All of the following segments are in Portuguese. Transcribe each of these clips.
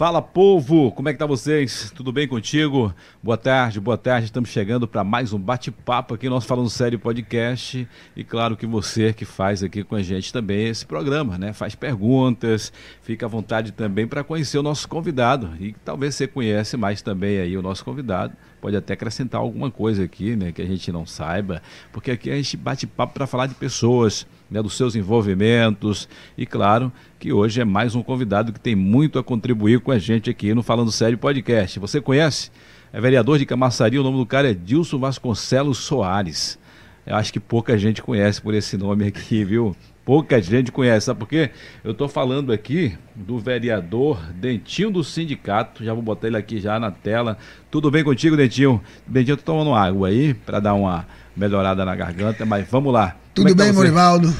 Fala povo, como é que tá vocês? Tudo bem contigo? Boa tarde, boa tarde. Estamos chegando para mais um bate-papo aqui nós falando sério podcast e claro que você que faz aqui com a gente também esse programa, né? Faz perguntas, fica à vontade também para conhecer o nosso convidado e talvez você conhece mais também aí o nosso convidado pode até acrescentar alguma coisa aqui, né, que a gente não saiba, porque aqui a gente bate papo para falar de pessoas, né, dos seus envolvimentos e claro que hoje é mais um convidado que tem muito a contribuir com a gente aqui no Falando Sério Podcast. Você conhece? É vereador de Camaçari, o nome do cara é Dilson Vasconcelos Soares. Eu acho que pouca gente conhece por esse nome aqui, viu? Pouca gente conhece. Sabe por quê? Eu estou falando aqui do vereador Dentinho do sindicato. Já vou botar ele aqui já na tela. Tudo bem contigo, Dentinho? Dentinho, tô tomando água aí para dar uma melhorada na garganta, mas vamos lá. Tudo é tá bem, tá Morivaldo?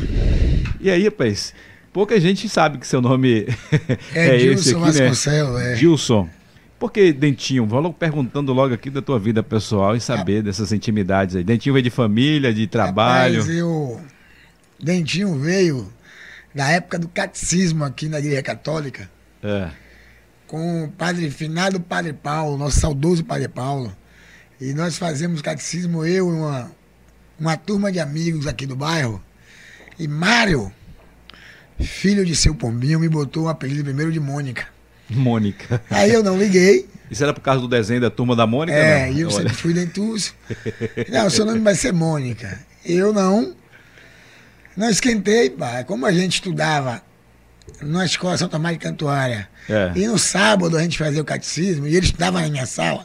E aí, rapaz? Pouca gente sabe que seu nome é, é esse aqui, Vasconcelos, né? É. Gilson. Por que Dentinho? Vou logo perguntando logo aqui da tua vida pessoal e saber é. dessas intimidades aí. Dentinho veio de família, de trabalho. Rapaz, eu Dentinho veio da época do catecismo aqui na Igreja Católica. É. Com o padre finado Padre Paulo, nosso saudoso Padre Paulo. E nós fazemos catecismo, eu e uma, uma turma de amigos aqui do bairro. E Mário, filho de seu Pombinho, me botou o apelido primeiro de Mônica. Mônica. Aí eu não liguei. Isso era por causa do desenho da turma da Mônica? É, e eu Olha. sempre fui dentuço. Não, seu nome vai ser Mônica. Eu não. Não esquentei, pá. Como a gente estudava na escola São Tomás de Cantuária, é. e no sábado a gente fazia o catecismo, e ele estudava na minha sala.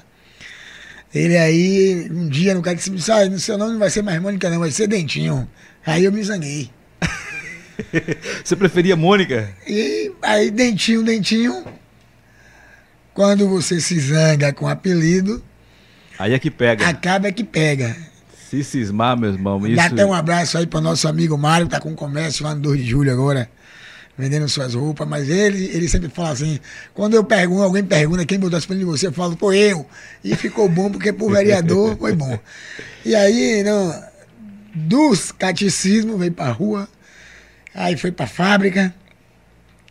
Ele aí, um dia no catecismo, disse: ah, no seu nome não vai ser mais Mônica, não, vai ser Dentinho. Aí eu me zanguei. Você preferia Mônica? E aí, Dentinho, Dentinho. Quando você se zanga com apelido. Aí é que pega. Acaba é que pega. Se cismar, meu irmão. Isso... Dá até um abraço aí para nosso amigo Mário, que tá com um comércio lá no 2 de julho agora, vendendo suas roupas. Mas ele, ele sempre fala assim: quando eu pergunto, alguém pergunta quem botou essa de você, eu falo, pô, eu. E ficou bom, porque pro vereador foi bom. E aí, não, dos catecismos, veio pra rua, aí foi pra fábrica,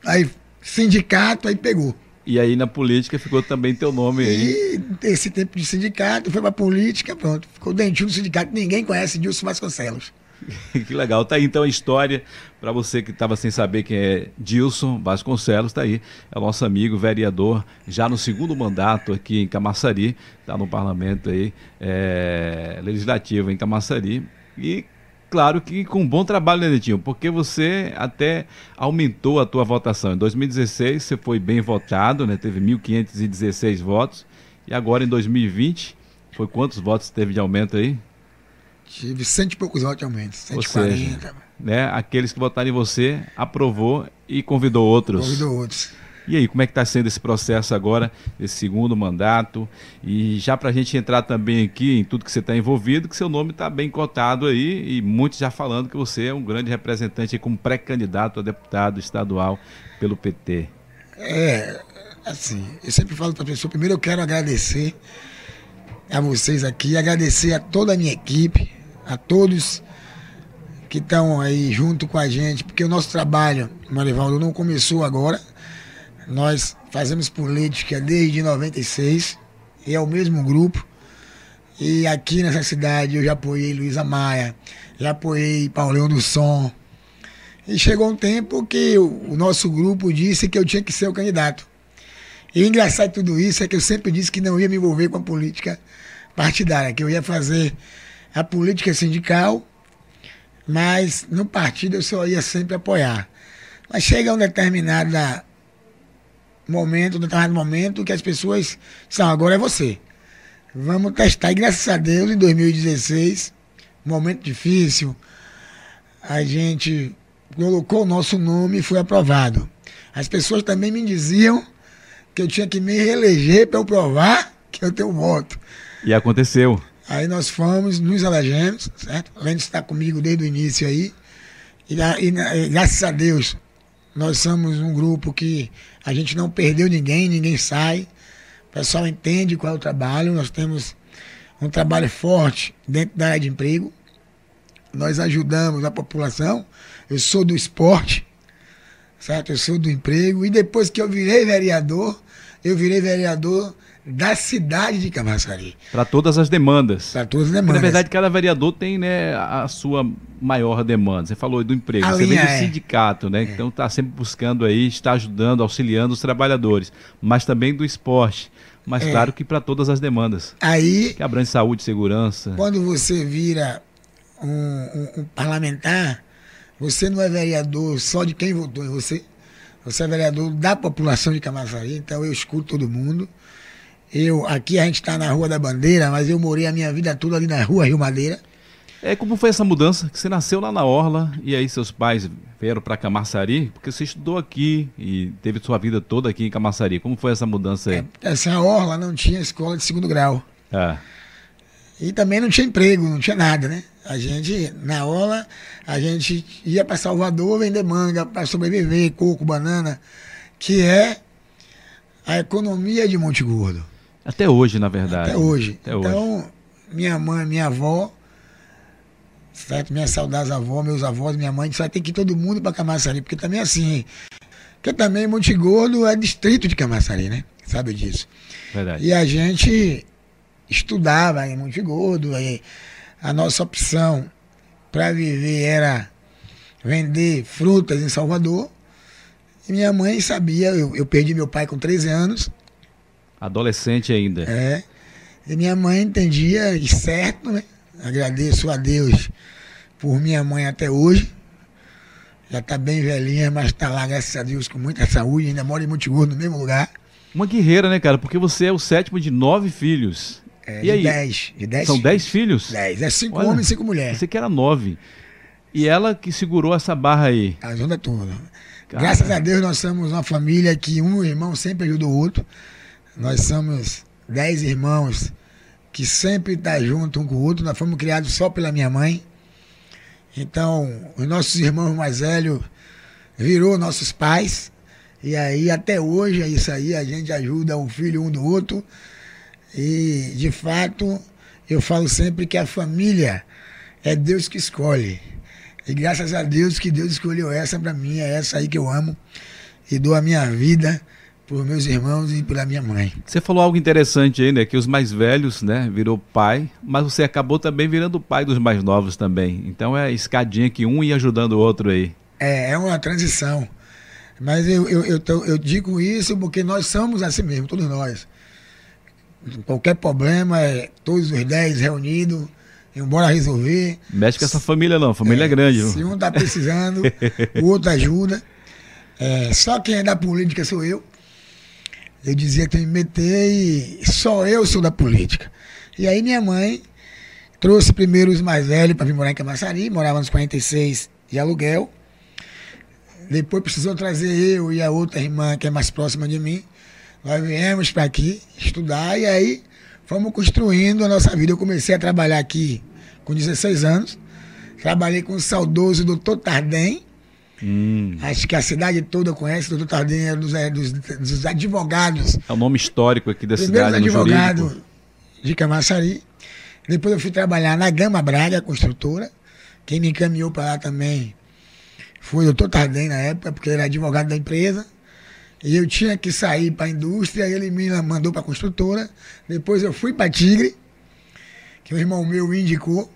aí sindicato, aí pegou. E aí na política ficou também teu nome aí. E esse tempo de sindicato, foi pra política, pronto. Ficou dentinho do sindicato, ninguém conhece Dilson Vasconcelos. que legal. Tá aí então a história para você que estava sem saber quem é Dilson Vasconcelos, tá aí. É o nosso amigo vereador, já no segundo mandato aqui em Camaçari, tá no parlamento aí, é, legislativo em Camaçari. E claro que com um bom trabalho, né, Netinho? Porque você até aumentou a tua votação. Em 2016 você foi bem votado, né? Teve 1.516 votos. E agora em 2020, foi quantos votos teve de aumento aí? Tive cento e poucos votos de aumento, 140. Ou seja, né, aqueles que votaram em você, aprovou e convidou outros. Convidou outros. E aí, como é que está sendo esse processo agora, esse segundo mandato? E já para a gente entrar também aqui em tudo que você está envolvido, que seu nome está bem cotado aí e muitos já falando que você é um grande representante como pré-candidato a deputado estadual pelo PT. É, assim, eu sempre falo para a pessoa, primeiro eu quero agradecer a vocês aqui, agradecer a toda a minha equipe, a todos que estão aí junto com a gente, porque o nosso trabalho, Marivaldo, não começou agora, nós fazemos política desde 96 e é o mesmo grupo. E aqui nessa cidade eu já apoiei Luísa Maia, já apoiei Paulinho do Som. E chegou um tempo que o, o nosso grupo disse que eu tinha que ser o candidato. E engraçado de tudo isso é que eu sempre disse que não ia me envolver com a política partidária, que eu ia fazer a política sindical, mas no partido eu só ia sempre apoiar. Mas chega um determinado momento, um determinado momento, que as pessoas são, agora é você. Vamos testar. E graças a Deus, em 2016, momento difícil, a gente colocou o nosso nome e foi aprovado. As pessoas também me diziam que eu tinha que me reeleger para eu provar que eu tenho voto. E aconteceu. Aí nós fomos, nos elegemos, certo? De estar comigo desde o início aí. E, e, e graças a Deus, nós somos um grupo que a gente não perdeu ninguém, ninguém sai. O pessoal entende qual é o trabalho. Nós temos um trabalho forte dentro da área de emprego. Nós ajudamos a população. Eu sou do esporte, certo? Eu sou do emprego. E depois que eu virei vereador, eu virei vereador da cidade de Camaçari. Para todas as demandas. Para todas as Porque, demandas. na verdade, cada vereador tem né, a sua maior demanda. Você falou do emprego, A você vem do é. sindicato, né? Então está sempre buscando aí, está ajudando, auxiliando os trabalhadores, mas também do esporte. Mas É. claro que para todas as demandas, Aí, que abrange saúde, segurança. quando você vira um, um- um parlamentar, você não é vereador só de quem votou em você. Você é vereador da população de Camaçari, então eu escuto todo mundo. Eu, aqui a gente está na Rua da Bandeira, mas eu morei a minha vida toda ali na Rua Rio Madeira. É, como foi essa mudança? Que você nasceu lá na Orla e aí seus pais vieram para Camaçari, porque você estudou aqui e teve sua vida toda aqui em Camaçari. Como foi essa mudança aí? Assim, a Orla não tinha escola de segundo grau. É. E também não tinha emprego, não tinha nada, né? A gente, na Orla, a gente ia para Salvador vender manga para sobreviver, coco, banana, que é a economia de Monte Gordo. Até hoje, na verdade. Até hoje. Até hoje. então, minha mãe, minha avó, certo? Minhas saudades avó, meus avós, minha mãe, só tem que ir todo mundo para Camaçari, porque também é assim. Porque também Monte Gordo é distrito de Camaçari, né? Sabe disso. Verdade. E a gente estudava em Monte Gordo, aí a nossa opção para viver era vender frutas em Salvador. E minha mãe sabia, eu, eu perdi meu pai com 13 anos, Adolescente ainda. é, e minha mãe entendia, e certo, né? Agradeço a Deus por minha mãe até hoje. Já está bem velhinha, mas está lá, graças a Deus, com muita saúde, ainda mora em Monte Gordo, no mesmo lugar. Uma guerreira, né, cara? Porque você é o sétimo de nove filhos. É, e de aí? 10. De 10 São dez filhos? Dez. É cinco Olha, homens e cinco mulheres. Você que era nove. E ela que segurou essa barra aí. A zona toda. Cara. Graças a Deus nós somos uma família que um irmão sempre ajuda o outro. Nós somos dez irmãos que sempre tá junto um com o outro. Nós fomos criados só pela minha mãe. Então, os nossos irmãos mais velhos virou nossos pais. E aí, até hoje, é isso aí. A gente ajuda o filho um do outro. E, de fato, eu falo sempre que a família é Deus que escolhe. E graças a Deus que Deus escolheu essa para mim, é essa aí que eu amo. E dou a minha vida por meus irmãos e pela minha mãe. Você falou algo interessante aí, né? Que os mais velhos, né, virou pai, mas você acabou também virando pai dos mais novos também. Então é escadinha que um ia ajudando o outro aí. É, é uma transição. Mas eu, eu, eu, tô- eu digo isso porque nós somos assim mesmo, todos nós. Qualquer problema, é todos os dez reunidos, embora resolver. Mexe com essa família não, a família é, grande. viu? Se um está precisando, o outro ajuda. É, só quem é da política sou eu. Eu dizia que que me meter e só eu sou da política. E aí minha mãe trouxe primeiro os mais velhos para vir morar em Camaçari, morava nos 46 de aluguel. Depois precisou trazer eu e a outra irmã que é mais próxima de mim. Nós viemos para aqui estudar e aí fomos construindo a nossa vida. Eu comecei a trabalhar aqui com 16 anos. Trabalhei com o saudoso doutor Tardem. Hum, Acho que a cidade toda conhece. O doutor Tardem era dos, é, dos, dos advogados, é o nome histórico aqui da primeiros cidade, no advogados jurídico. de Camaçari. Depois eu fui trabalhar na Gama Braga, construtora. Quem me encaminhou para lá também foi o doutor Tardem na época, porque ele era advogado da empresa. E eu tinha que sair para a indústria, ele me mandou para a construtora. Depois eu fui para Tigre, que o irmão meu me indicou.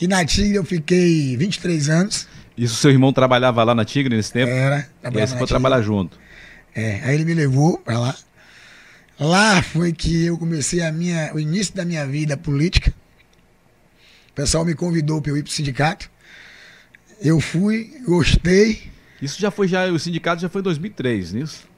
E na Tigre eu fiquei 23 anos. Isso seu irmão trabalhava lá na Tigre nesse tempo? Era. e aí trabalhava você foi trabalhar junto. É, aí ele me levou para lá. Lá foi que eu comecei a minha, o início da minha vida política. O pessoal me convidou para eu ir para o sindicato. Eu fui, gostei, Isso já foi já o sindicato já foi em 2003, nisso?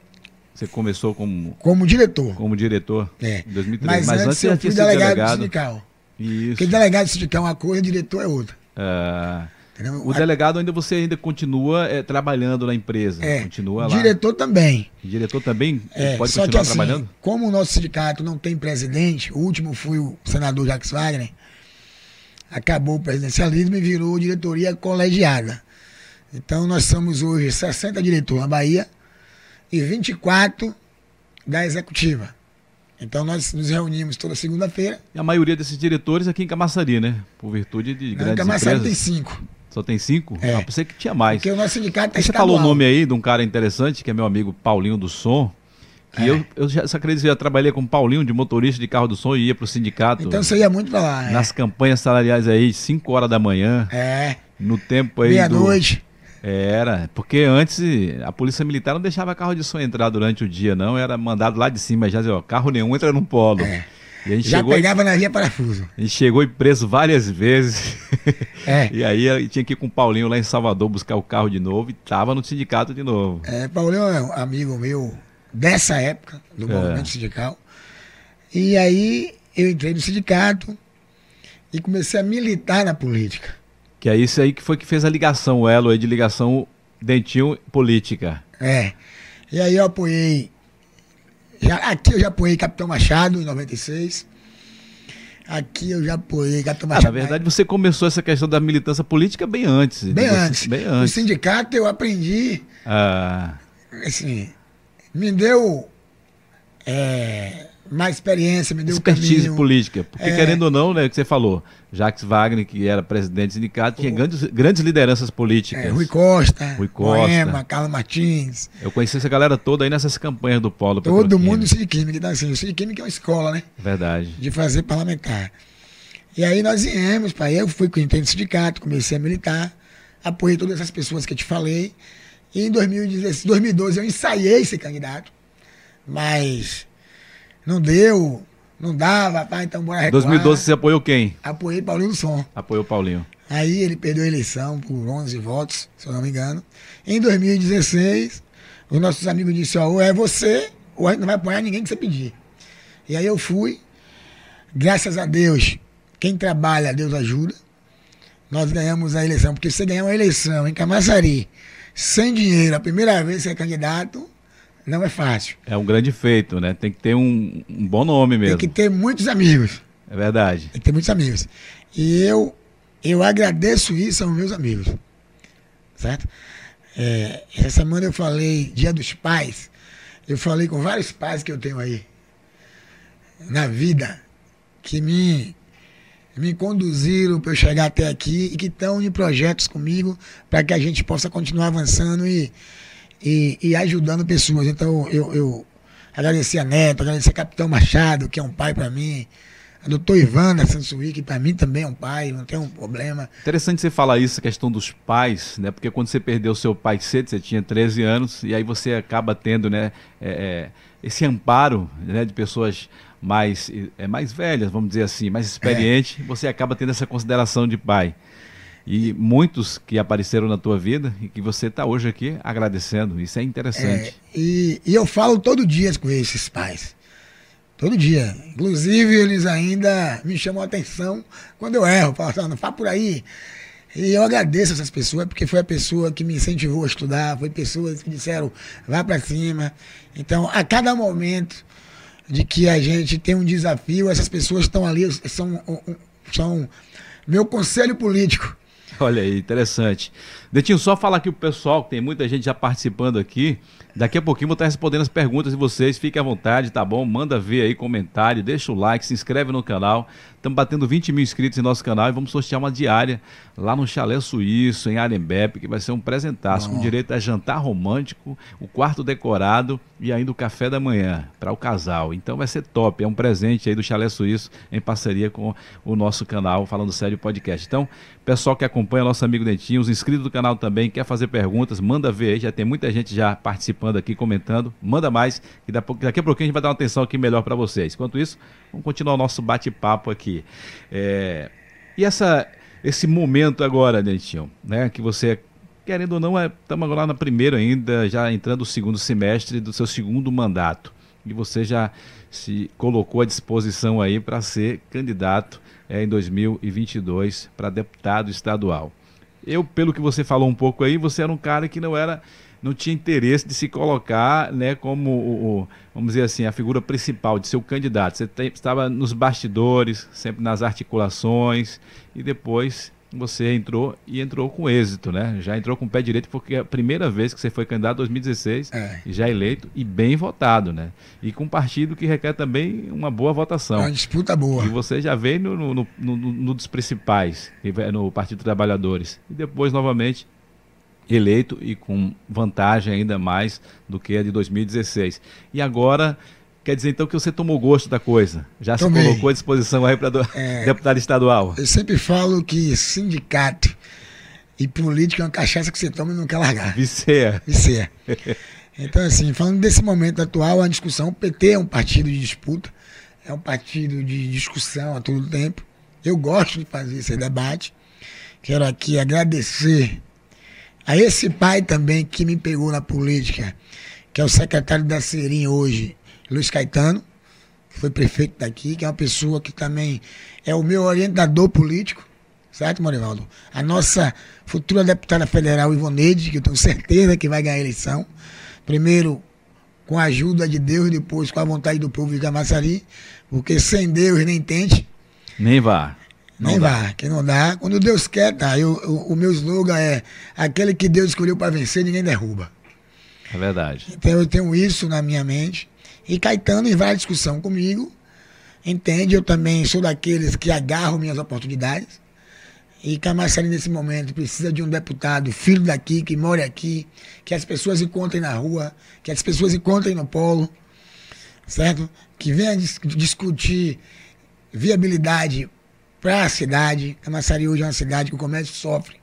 Você começou como como diretor. como diretor É. em 2003, Mas, mas, antes, antes eu fui delegado, delegado. sindical. Isso. Porque delegado sindical é uma coisa, diretor é outra. Ah, Entendeu? o delegado ainda você ainda continua eh, trabalhando na empresa, É, continua lá. diretor também. Diretor também É, pode só que continuar assim, trabalhando? como o nosso sindicato não tem presidente, o último foi o senador Jacques Wagner, acabou o presidencialismo e virou diretoria colegiada. Então nós somos hoje 60 diretores na Bahia e 24 da executiva. Então nós nos reunimos toda segunda-feira. E a maioria desses diretores aqui em Camaçari, né? Por virtude de Na grandes Camaçari tem empresas. cinco. Só tem cinco? É. Ah, pensei que tinha mais. Porque o nosso sindicato Aí você falou o estadual. nome aí de um cara interessante, que é meu amigo Paulinho do Som, Que é. eu, eu já, você acredita que já trabalhei com Paulinho de motorista de carro do som e ia pro sindicato. Então você ia muito pra lá, Nas é. campanhas salariais aí, 5 horas da manhã. É. No tempo aí. Meia-noite. Era, porque antes a polícia militar não deixava carro de som entrar durante o dia, não. Era mandado lá de cima já dizia, ó, carro nenhum entra no polo. É. Já pegava e, na via parafuso. A gente chegou e preso várias vezes. É. e aí tinha que ir com o Paulinho lá em Salvador buscar o carro de novo e tava no sindicato de novo. É, Paulinho é um amigo meu dessa época, do é. movimento sindical. E aí eu entrei no sindicato e comecei a militar na política. Que é isso aí que foi que fez a ligação, o elo aí de ligação dentinho política. É. E aí eu apoiei. Já, aqui eu já apoiei Capitão Machado em 96. Aqui eu já apoiei Capitão Machado. Ah, na verdade, você começou essa questão da militância política bem antes. Bem antes. Bem antes. No sindicato eu aprendi. Ah. Assim, me deu. É, mais experiência, me deu Expertise caminho. política. Porque, é... querendo ou não, né, o que você falou, Jacques Wagner, que era presidente do sindicato, tinha grandes, grandes lideranças políticas. É, Rui Costa, Rui Costa, Moema, Carlos Martins. Eu conheci essa galera toda aí nessas campanhas do Polo. Todo mundo no Cidiquímica. Então, assim, o Cidiquímica é uma escola, né? Verdade. De fazer parlamentar. E aí nós viemos, pai, eu fui com o do sindicato, comecei a militar, apoiei todas essas pessoas que eu te falei. E em 2016, 2012 eu ensaiei ser candidato, mas não deu, não dava, tá? Então bora recuar. 2012 você apoiou quem? Apoiei Paulinho do Som. Apoiou Paulinho. Aí ele perdeu a eleição por 11 votos, se eu não me engano. Em 2016, os nossos amigos disseram, ou é você, ou a gente não vai apoiar ninguém que você pedir. E aí eu fui, graças a Deus, quem trabalha, Deus ajuda. Nós ganhamos a eleição, porque você ganhar uma eleição em Camaçari, sem dinheiro, a primeira vez que é candidato, não é fácil. É um grande feito, né? Tem que ter um, um bom nome mesmo. Tem que ter muitos amigos. É verdade. Tem que ter muitos amigos. E eu, eu agradeço isso aos meus amigos. Certo? É, essa semana eu falei Dia dos Pais. Eu falei com vários pais que eu tenho aí na vida que me me conduziram para eu chegar até aqui e que estão em projetos comigo para que a gente possa continuar avançando e, e, e ajudando pessoas. Então eu, eu agradeci a Neto, agradeci a Capitão Machado, que é um pai para mim. A doutor Ivana Sansuí, que para mim também é um pai, não tem um problema. Interessante você falar isso, a questão dos pais, né? Porque quando você perdeu seu pai cedo, você tinha 13 anos, e aí você acaba tendo, né, é, é, esse amparo né, de pessoas mais, é, mais velhas, vamos dizer assim, mais experientes, é. você acaba tendo essa consideração de pai. E muitos que apareceram na tua vida e que você está hoje aqui agradecendo. Isso é interessante. É, e, e, eu falo todo dia com esses pais. Todo dia. Inclusive, eles ainda me chamam a atenção quando eu erro. Falam assim, não fala por aí. E eu agradeço essas pessoas, porque foi a pessoa que me incentivou a estudar, foi pessoas que disseram, vá para cima. Então, a cada momento, de que a gente tem um desafio, essas pessoas estão ali, são, são meu conselho político. Olha aí, interessante. Detinho, só falar aqui o pessoal, que tem muita gente já participando aqui. Daqui a pouquinho vou estar respondendo as perguntas de vocês. Fique à vontade, tá bom? Manda ver aí comentário, deixa o like, se inscreve no canal. Estamos batendo 20 mil inscritos em nosso canal e vamos sortear uma diária lá no Chalé Suíço, em Arembepe, que vai ser um presentaço com direito a jantar romântico, o quarto decorado e ainda o café da manhã para o casal. Então vai ser top. É um presente aí do Chalé Suíço em parceria com o nosso canal Falando Sério Podcast. Então, pessoal que acompanha nosso amigo Dentinho, os inscritos do canal também, quer fazer perguntas, manda ver aí. Já tem muita gente já participando aqui, comentando. Manda mais, que daqui a pouquinho a gente vai dar uma atenção aqui melhor para vocês. Enquanto isso, vamos continuar o nosso bate-papo aqui. É... E essa, esse momento agora, Dentinho, né, que você querendo ou não, estamos é, agora na primeira ainda, já entrando no segundo semestre do seu segundo mandato. E você já se colocou à disposição aí para ser candidato é, em 2022 para deputado estadual. Eu, pelo que você falou um pouco aí, você era um cara que não era não tinha interesse de se colocar né, como, o, vamos dizer assim, a figura principal de ser o candidato. Você estava nos bastidores, sempre nas articulações, e depois você entrou e entrou com êxito, né? Já entrou com o pé direito porque é a primeira vez que você foi candidato em 2016 é. já eleito e bem votado, né? E com um partido que requer também uma boa votação. É uma disputa boa. E você já veio no, no, no, no dos principais, no Partido dos Trabalhadores. E depois, novamente, eleito e com vantagem ainda mais do que a de 2016. E agora, quer dizer então que você tomou gosto da coisa, já Tomei. se colocou à disposição aí para é, deputado estadual. Eu sempre falo que sindicato e política é uma cachaça que você toma e não quer largar. Viceia. Viceia. Então, assim, falando desse momento atual, a discussão, o PT é um partido de disputa, é um partido de discussão a todo tempo. Eu gosto de fazer esse debate. Quero aqui agradecer a esse pai também que me pegou na política, que é o secretário da Serim hoje, Luiz Caetano, que foi prefeito daqui, que é uma pessoa que também é o meu orientador político, certo, Morivaldo? A nossa futura deputada federal, Ivoneide, que eu tenho certeza que vai ganhar a eleição, primeiro com a ajuda de Deus, depois com a vontade do povo de Camaçari, porque sem Deus nem tente. Nem vá. Nem vá, que não dá. Quando Deus quer, tá. Eu, o, o meu slogan é aquele que Deus escolheu para vencer, ninguém derruba. É verdade. Então eu tenho isso na minha mente. E Caetano, em várias discussão comigo, entende? Eu também sou daqueles que agarram minhas oportunidades. E Camaçari, nesse momento, precisa de um deputado, filho daqui, que mora aqui, que as pessoas encontrem na rua, que as pessoas encontrem no polo, certo? Que venha dis discutir viabilidade para a cidade. Camaçari hoje é uma cidade que o comércio sofre.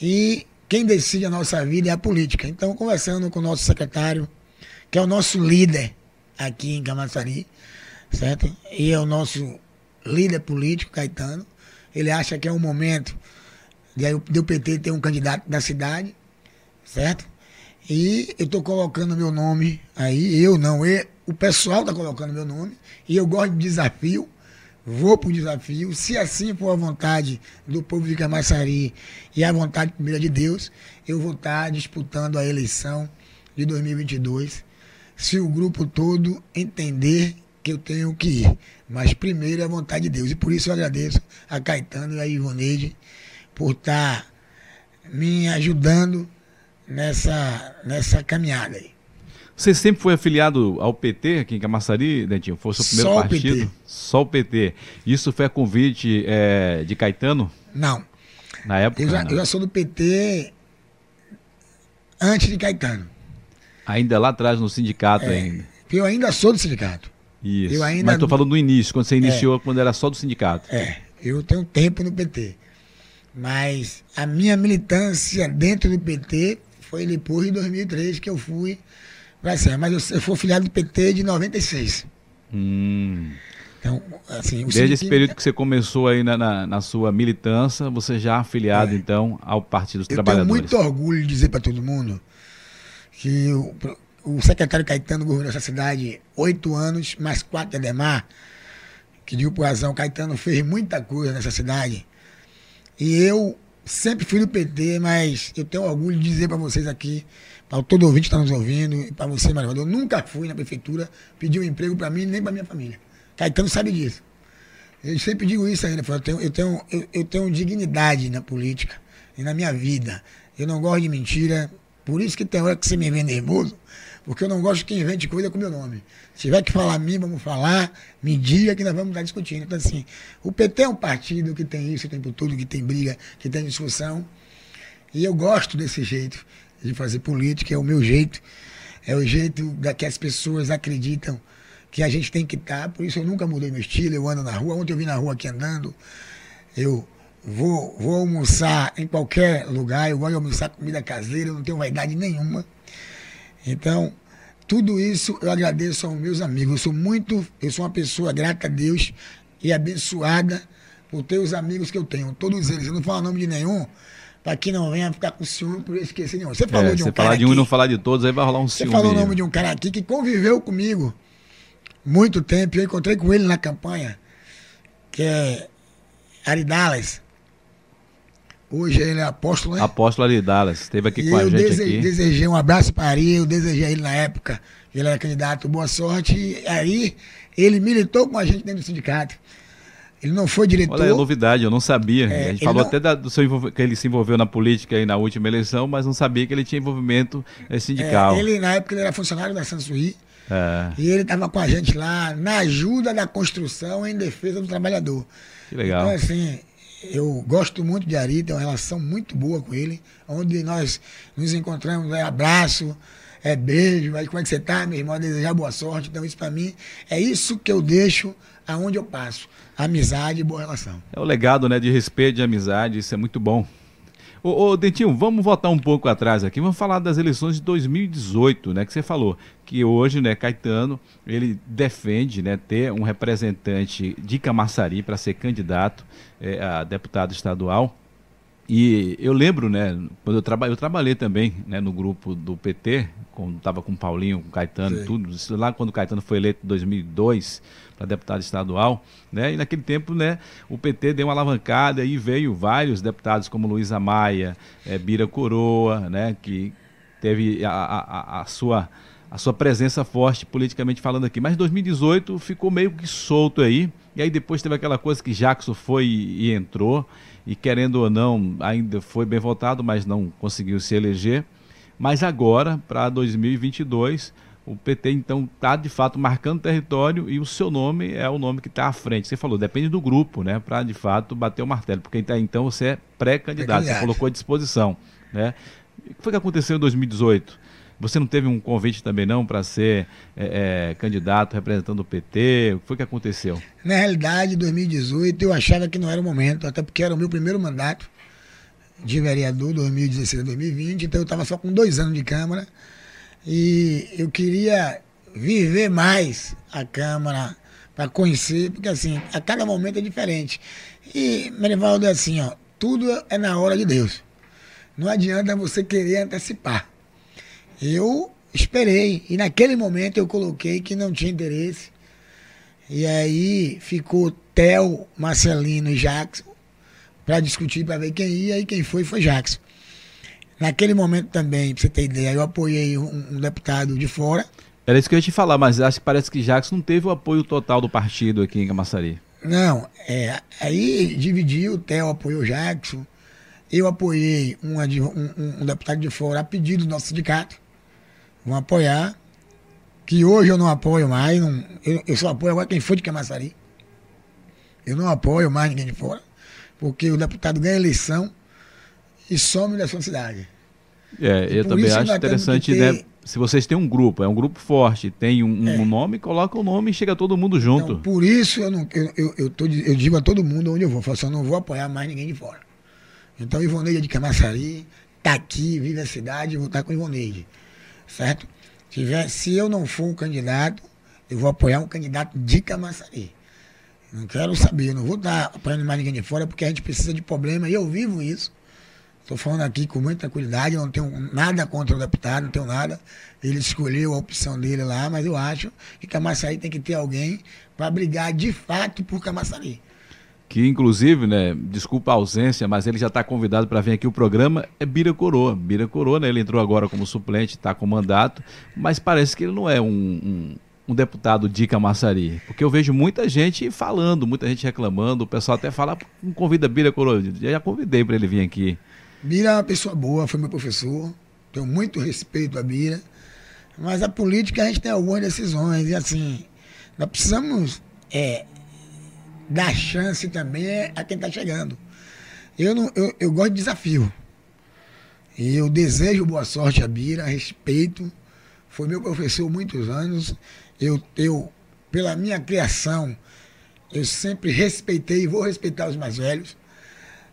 E quem decide a nossa vida é a política. Então, conversando com o nosso secretário, que é o nosso líder aqui em Camaçari, certo? E é o nosso líder político, Caetano. Ele acha que é o momento de, o PT ter um candidato da cidade, certo? E eu estou colocando meu nome aí, eu não, eu, o pessoal está colocando meu nome, e eu gosto de desafio, vou para o desafio, se assim for a vontade do povo de Camaçari e a vontade primeira de Deus, eu vou estar tá disputando a eleição de 2022, se o grupo todo entender que eu tenho que ir. Mas primeiro é a vontade de Deus. E por isso eu agradeço a Caetano e a Ivoneide por estar tá me ajudando nessa, nessa caminhada aí. Você sempre foi afiliado ao PT aqui em Camaçari, Dentinho? Foi o seu primeiro Só partido? O PT. Só o PT. Isso foi a convite é, de Caetano? Não. Na época? Eu já, eu já sou do PT antes de Caetano. Ainda lá atrás no sindicato é, ainda? Eu ainda sou do sindicato. Isso. Ainda Mas estou falando do início, quando você iniciou, é, quando era só do sindicato. É, eu tenho tempo no PT. Mas a minha militância dentro do PT foi depois de 2003 que eu fui para ser. Mas eu, eu fui filiado do PT de 96. Hum. Então, assim, Desde esse período que você começou aí na, na, na sua militância, você já afiliado, é. então, ao Partido dos eu Trabalhadores. Eu tenho muito orgulho de dizer para todo mundo que o, o secretário Caetano governou essa cidade oito anos, mais quatro de Ademar, que digo por razão, Caetano fez muita coisa nessa cidade. E eu sempre fui do PT, mas eu tenho orgulho de dizer para vocês aqui, para todo ouvinte que está nos ouvindo, e para você, Maria eu nunca fui na prefeitura pedir um emprego para mim nem para minha família. Caetano sabe disso. Eu sempre digo isso ainda, eu tenho, eu, tenho, eu, eu tenho dignidade na política e na minha vida. Eu não gosto de mentira, por isso que tem hora que você me vê nervoso, porque eu não gosto que invente coisa com meu nome. Se tiver que falar a mim, vamos falar, me diga que nós vamos estar discutindo. Então, assim, o PT é um partido que tem isso o tempo todo, que tem briga, que tem discussão. E eu gosto desse jeito de fazer política, é o meu jeito. É o jeito da que as pessoas acreditam que a gente tem que estar. Por isso eu nunca mudei meu estilo, eu ando na rua. Ontem eu vim na rua aqui andando. Eu vou, vou almoçar em qualquer lugar, eu gosto de almoçar comida caseira, eu não tenho vaidade nenhuma. Então, tudo isso eu agradeço aos meus amigos. Eu sou muito, eu sou uma pessoa grata a Deus e abençoada por ter os amigos que eu tenho, todos eles. Eu não falo o nome de nenhum, para que não venha ficar com ciúme por esquecer nenhum. Você falou é, de um você cara falar de um aqui, e não falar de todos, aí vai rolar um ciúme. Você falou o nome de um cara aqui que conviveu comigo muito tempo. Eu encontrei com ele na campanha, que é Ari Dallas. Hoje ele é apóstolo, né? Apóstolo ali Dallas, esteve aqui e com a gente dese aqui. desejei um abraço para Ari, eu desejei a ele na época, ele era candidato, boa sorte. E aí ele militou com a gente dentro do sindicato. Ele não foi diretor. Olha, é novidade, eu não sabia. É, a gente falou não... até da, do seu que ele se envolveu na política aí na última eleição, mas não sabia que ele tinha envolvimento é, sindical. É, ele, na época, ele era funcionário da Sansuí. É. E ele estava com a gente lá na ajuda da construção em defesa do trabalhador. Que legal. Então, assim, eu gosto muito de Ari, tenho uma relação muito boa com ele, onde nós nos encontramos, é abraço, é beijo, aí como é que você tá, meu irmão, desejar boa sorte. Então isso para mim é isso que eu deixo aonde eu passo, amizade e boa relação. É o legado, né, de respeito, de amizade, isso é muito bom. Ô, ô, Dentinho, vamos voltar um pouco atrás aqui. Vamos falar das eleições de 2018, né? Que você falou que hoje, né, Caetano, ele defende, né, ter um representante de Camaçari para ser candidato é, a deputado estadual. E eu lembro, né, quando eu, traba eu trabalhei também né, no grupo do PT, quando estava com o Paulinho, com o Caetano e tudo, lá quando o Caetano foi eleito em 2002 para deputado estadual, né, e naquele tempo, né, o PT deu uma alavancada e veio vários deputados como Luísa Maia, é, Bira Coroa, né, que teve a, a, a sua a sua presença forte politicamente falando aqui. Mas 2018 ficou meio que solto aí. E aí depois teve aquela coisa que Jackson foi e, entrou. E querendo ou não, ainda foi bem votado, mas não conseguiu se eleger. Mas agora, para 2022, o PT então está de fato marcando território e o seu nome é o nome que está à frente. Você falou, depende do grupo, né? Para de fato bater o martelo. Porque então você é pré-candidato, você colocou à disposição. Né? O que foi que aconteceu em 2018? Você não teve um convite também não para ser é, é, candidato representando o PT? O que foi que aconteceu? Na realidade, em 2018 eu achava que não era o momento, até porque era o meu primeiro mandato de vereador, 2016 a 2020, então eu estava só com dois anos de Câmara e eu queria viver mais a Câmara para conhecer, porque assim, a cada momento é diferente. E, Merivaldo, é assim, ó, tudo é na hora de Deus. Não adianta você querer antecipar. Eu esperei. E naquele momento eu coloquei que não tinha interesse. E aí ficou Theo, Marcelino e Jackson para discutir, para ver quem ia. E quem foi foi Jackson. Naquele momento também, para você ter ideia, eu apoiei um, um, deputado de fora. Era isso que eu ia te falar, mas acho que parece que Jackson não teve o apoio total do partido aqui em Camaçari. Não, é, aí dividiu, o Theo apoiou Jackson, eu apoiei um, um, um, deputado de fora a pedido do nosso sindicato vão apoiar. Que hoje eu não apoio mais. Não, eu, eu só apoio agora quem for de Camaçari. Eu não apoio mais ninguém de fora. Porque o deputado ganha eleição e some da sua cidade. É, eu também acho interessante, ter... né? Se vocês têm um grupo, é um grupo forte, tem um, é. um nome, coloca o nome e chega todo mundo junto. Então, por isso eu, não, eu, eu, eu, tô, eu digo a todo mundo onde eu vou, eu falo assim, eu não vou apoiar mais ninguém de fora. Então Ivoneide de Camaçari, tá aqui, vive a cidade, vou estar com Ivoneide certo? Tiver, se eu não for um candidato, eu vou apoiar um candidato de Camaçari. Não quero saber, não vou estar apoiando mais ninguém de fora, porque a gente precisa de problema, e eu vivo isso. Estou falando aqui com muita tranquilidade, não tenho nada contra o deputado, não tenho nada. Ele escolheu a opção dele lá, mas eu acho que Camaçari tem que ter alguém para brigar de fato por Camaçari que inclusive, né, desculpa a ausência, mas ele já está convidado para vir aqui o programa, é Bira Coroa. Bira Coroa, né, ele entrou agora como suplente, está com mandato, mas parece que ele não é um, um, um, deputado de Camaçari, porque eu vejo muita gente falando, muita gente reclamando, o pessoal até fala, não convida Bira Coroa, já convidei para ele vir aqui. Bira é uma pessoa boa, foi meu professor, tenho muito respeito a Bira, mas a política a gente tem algumas decisões, e assim, nós precisamos é, dar chance também é a quem está chegando. Eu, não, eu, eu gosto de desafio. E eu desejo boa sorte a Bira, respeito. Foi meu professor muitos anos. Eu, eu, pela minha criação, eu sempre respeitei e vou respeitar os mais velhos,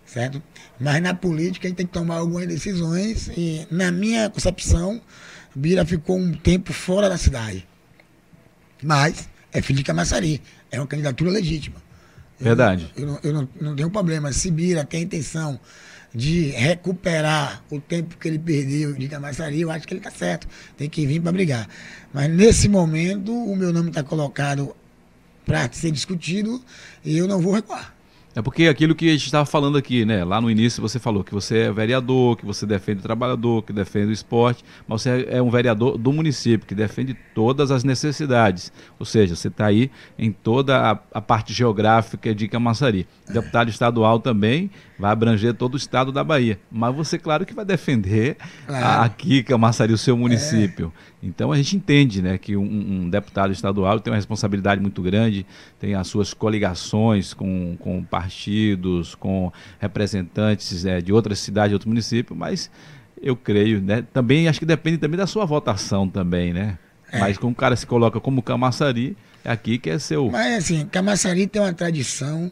certo? Mas na política a gente tem que tomar algumas decisões e, na minha concepção, Bira ficou um tempo fora da cidade. Mas é filho de Camaçari, é uma candidatura legítima. Verdade. Eu, não, eu não, não tenho problema. Se Bira tem a intenção de recuperar o tempo que ele perdeu de camaçaria, eu acho que ele está certo. Tem que vir para brigar. Mas nesse momento, o meu nome está colocado para ser discutido e eu não vou recuar. É porque aquilo que a gente estava falando aqui, né? Lá no início você falou que você é vereador, que você defende o trabalhador, que defende o esporte, mas você é um vereador do município, que defende todas as necessidades. Ou seja, você está aí em toda a, a, parte geográfica de Camaçari. Deputado estadual também vai abranger todo o estado da Bahia. Mas você, claro que vai defender claro. aqui, Camaçari, o seu município. É. Então a gente entende né, que um, um, deputado estadual tem uma responsabilidade muito grande, tem as suas coligações com, com partidos, com representantes é, de outras cidades, de outros municípios, mas eu creio, né? Também acho que depende também da sua votação também, né? É. Mas como o cara se coloca como Camaçari, é aqui que é seu. Mas assim, Camaçari tem uma tradição.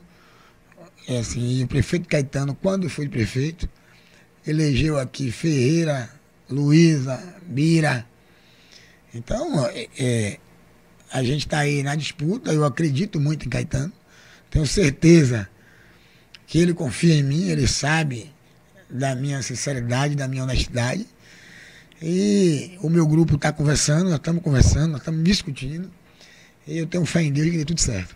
É assim, e o prefeito Caetano, quando foi prefeito, elegeu aqui Ferreira, Luísa, Bira. Então, é, é a gente está aí na disputa, eu acredito muito em Caetano. Tenho certeza que ele confia em mim, ele sabe da minha sinceridade, da minha honestidade. E o meu grupo está conversando, nós estamos conversando, nós estamos discutindo. E eu tenho fé em Deus que dê tudo certo.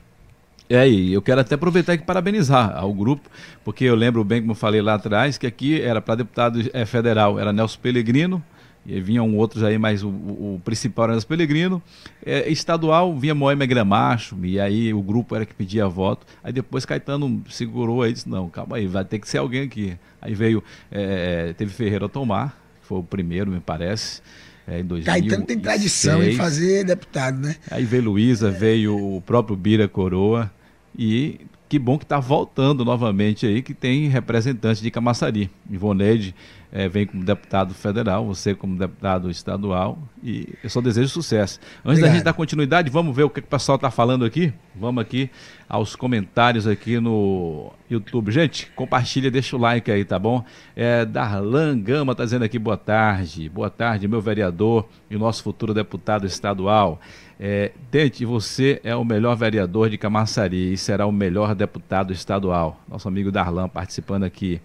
É, e eu quero até aproveitar e parabenizar ao grupo, porque eu lembro bem, como eu falei lá atrás, que aqui era para deputado é, federal, era Nelson Pellegrino, e vinham outros aí, mas o, o principal era Nelson Pellegrino. É, estadual vinha Moema Gramacho, e aí o grupo era que pedia voto. Aí depois Caetano segurou aí e disse, não, calma aí, vai ter que ser alguém aqui. Aí veio, é, teve Ferreira Tomar, que foi o primeiro, me parece. É, em 2006. Caetano tem tradição em fazer deputado, né? Aí veio Luísa, veio o próprio Bira Coroa. E que bom que está voltando novamente aí, que tem representantes de Camaçari. Ivoneide é, vem como deputado federal, você como deputado estadual, e eu só desejo sucesso. Antes Obrigado. da gente dar continuidade, vamos ver o que, que o pessoal está falando aqui? Vamos aqui aos comentários aqui no YouTube. Gente, compartilha, deixa o like aí, tá bom? É, Darlan Gama está dizendo aqui, boa tarde. Boa tarde, meu vereador e nosso futuro deputado estadual. É, Dente, você é o melhor vereador de Camaçari e será o melhor deputado estadual. Nosso amigo Darlan participando aqui.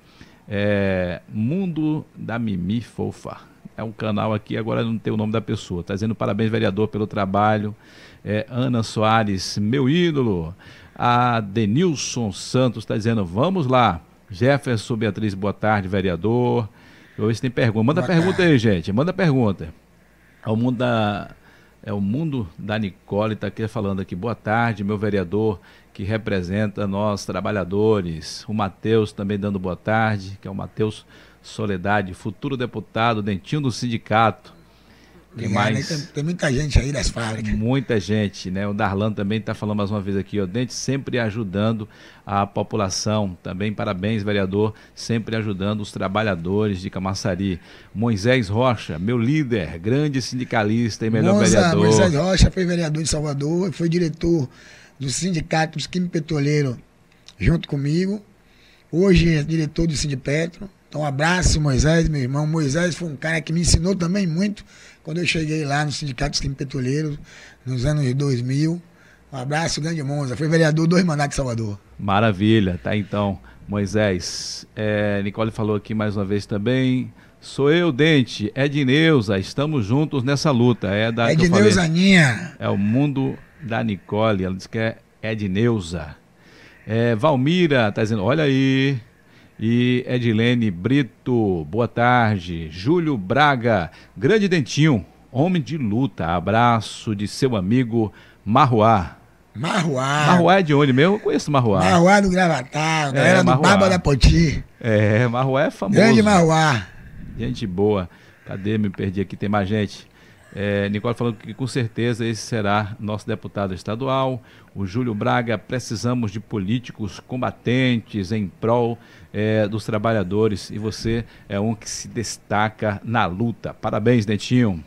É, Mundo da Mimi Fofa. É um canal aqui, agora não tem o nome da pessoa. Está dizendo parabéns, vereador, pelo trabalho. É, Ana Soares, meu ídolo. A Denilson Santos está dizendo, vamos lá. Jefferson Beatriz, boa tarde, vereador. Hoje tem pergunta. Manda boa pergunta tarde. aí, gente. Manda pergunta. É o mundo da, é o mundo da Nicole, está aqui falando aqui. Boa tarde, meu vereador que representa nós trabalhadores. O Matheus também dando boa tarde, que é o Matheus Soledade, futuro deputado, dentinho do sindicato. Tem, mais... Tem, tem, muita gente aí das fábricas. Muita gente, né? O Darlan também está falando mais uma vez aqui, o Dente sempre ajudando a população. Também parabéns, vereador, sempre ajudando os trabalhadores de Camaçari. Moisés Rocha, meu líder, grande sindicalista e melhor vereador. Moisés Rocha foi vereador de Salvador, foi diretor do Sindicato dos Químicos Petroleiros junto comigo. Hoje é diretor do Sindipetro. Então, um abraço, Moisés, meu irmão. Moisés foi um cara que me ensinou também muito quando eu cheguei lá no Sindicato dos Químicos Petroleiros, nos anos 2000. Um abraço, grande Monza. Foi vereador dois mandatos de Salvador. Maravilha, tá então. Moisés, é, Nicole falou aqui mais uma vez também. Sou eu, Dente, Edneuza, estamos juntos nessa luta. É da Edneuza Aninha. É o mundo da Nicole, ela diz que é Edneuza. É, Valmira está dizendo, olha aí. E Edilene Brito, boa tarde. Júlio Braga, grande dentinho, homem de luta. Abraço de seu amigo Marruá. Marruá. Marruá é de onde mesmo? Eu conheço Marruá. Marruá do Gravatar, galera é, do Barba da Poti. É, Marruá é famoso. Grande Marruá. Gente boa. Cadê? Me perdi aqui, tem mais gente. É, Nicole falou que com certeza esse será nosso deputado estadual. O Júlio Braga, precisamos de políticos combatentes em prol é, dos trabalhadores e você é um que se destaca na luta. Parabéns, Netinho.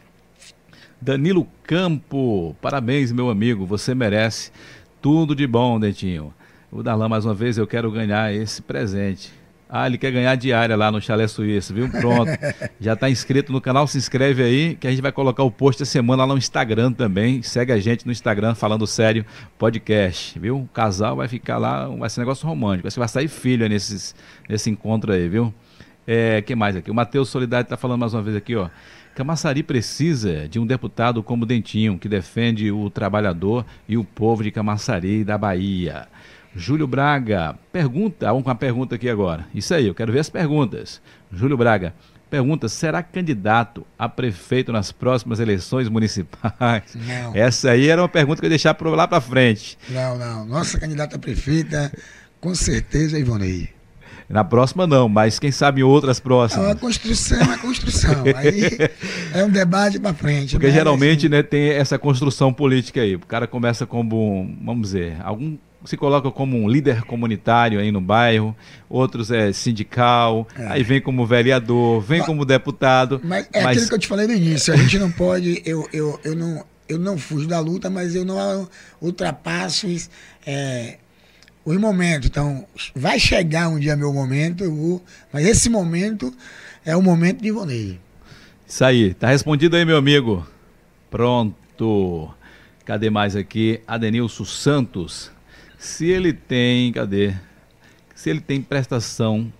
Danilo Campo, parabéns, meu amigo, você merece tudo de bom, Netinho. O Darlan, mais uma vez, eu quero ganhar esse presente. Ah, ele quer ganhar diária lá no Chalé Suíço, viu? Pronto. Já está inscrito no canal, se inscreve aí, que a gente vai colocar o post da semana lá no Instagram também. Segue a gente no Instagram, falando sério, podcast, viu? O casal vai ficar lá, vai ser um negócio romântico. Você vai sair filha nesses, nesse encontro aí, viu? É, que mais aqui? O Matheus Solidade está falando mais uma vez aqui, ó. Camaçari precisa de um deputado como Dentinho, que defende o trabalhador e o povo de Camaçari e da Bahia. Júlio Braga, pergunta, vamos com a pergunta aqui agora. Isso aí, eu quero ver as perguntas. Júlio Braga, pergunta: será candidato a prefeito nas próximas eleições municipais? Não. Essa aí era uma pergunta que eu ia deixar lá para frente. Não, não. Nossa candidata a prefeita, com certeza, é Ivonei. Na próxima não, mas quem sabe outras próximas. Não, a construção é construção. Aí é um debate para frente. Porque geralmente assim... né, tem essa construção política aí. O cara começa como, vamos dizer, algum se coloca como um líder comunitário aí no bairro, outros é sindical, é. aí vem como vereador, vem mas, como deputado. Mas é mas... aquilo que eu te falei no início, a gente não pode, eu, eu, eu, não, eu não fujo da luta, mas eu não ultrapasso é, os momentos. Então, vai chegar um dia meu momento, vou, mas esse momento é o momento de Ivonei. Isso aí, tá respondido aí, meu amigo. Pronto. Cadê mais aqui? Adenilson Santos. Se ele tem, cadê? Se ele tem prestação